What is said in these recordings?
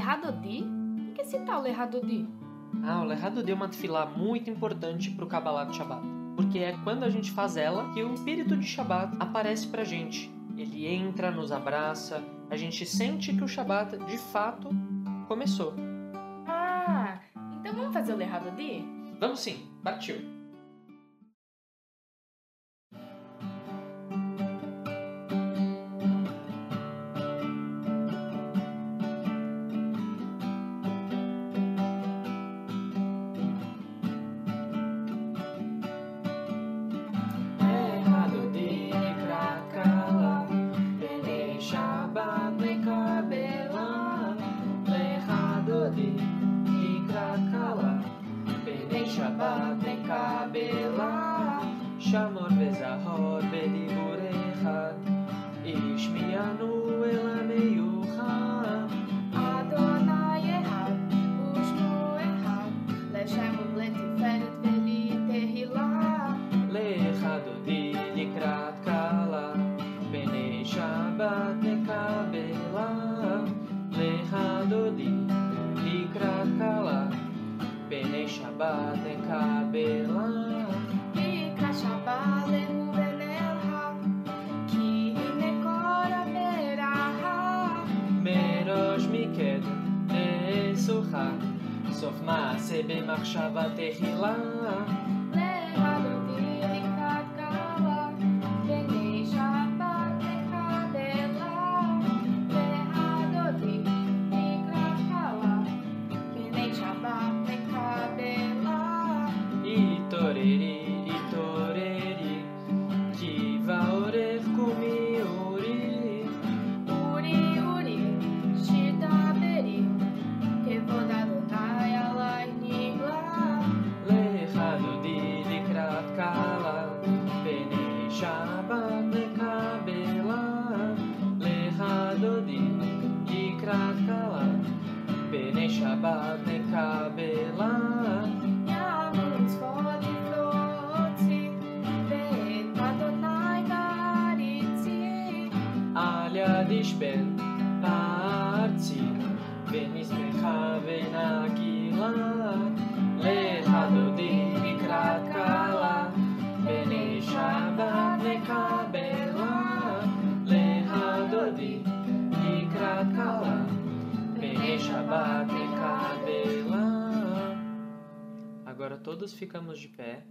Lehadodi? O que é esse tal Lehadodi? Ah, o Lehadodi é uma tefilá muito importante para o Kabbalah de Shabbat. Porque é quando a gente faz ela que o espírito de Shabbat aparece pra gente. Ele entra, nos abraça, a gente sente que o Shabbat de fato começou. Ah, então vamos fazer o Lehadodi? Vamos sim, partiu! שמור וזהור בדיבור אחד, איש מינואל המיוחד. אדוני אחד, ושמו אחד, לשם ולתפארת ולתהילה. לך דודי לקראת כלה, בני שבת נקבלה. לך דודי לקראת כלה, בני שבת נקבלה. נסוכה, סוף מעשה במחשבה תחילה. Shabbat Kabbalah. Aliadish ben parti, venis mecha venagila, lehado di mikrat kala, bene shabbat nekabela, lehado di mikrat kala, bene shabbat todos ficamos de pé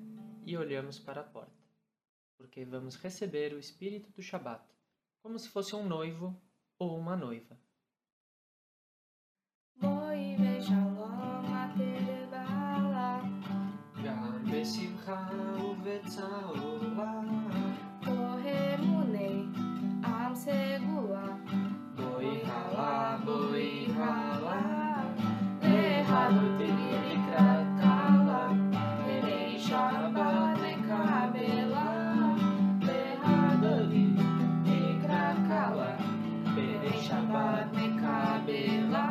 e olhamos para a porta, porque vamos receber o espírito do Shabat, como se fosse um noivo ou uma noiva. Boi rala, boi rala, errado tem. cabe lá.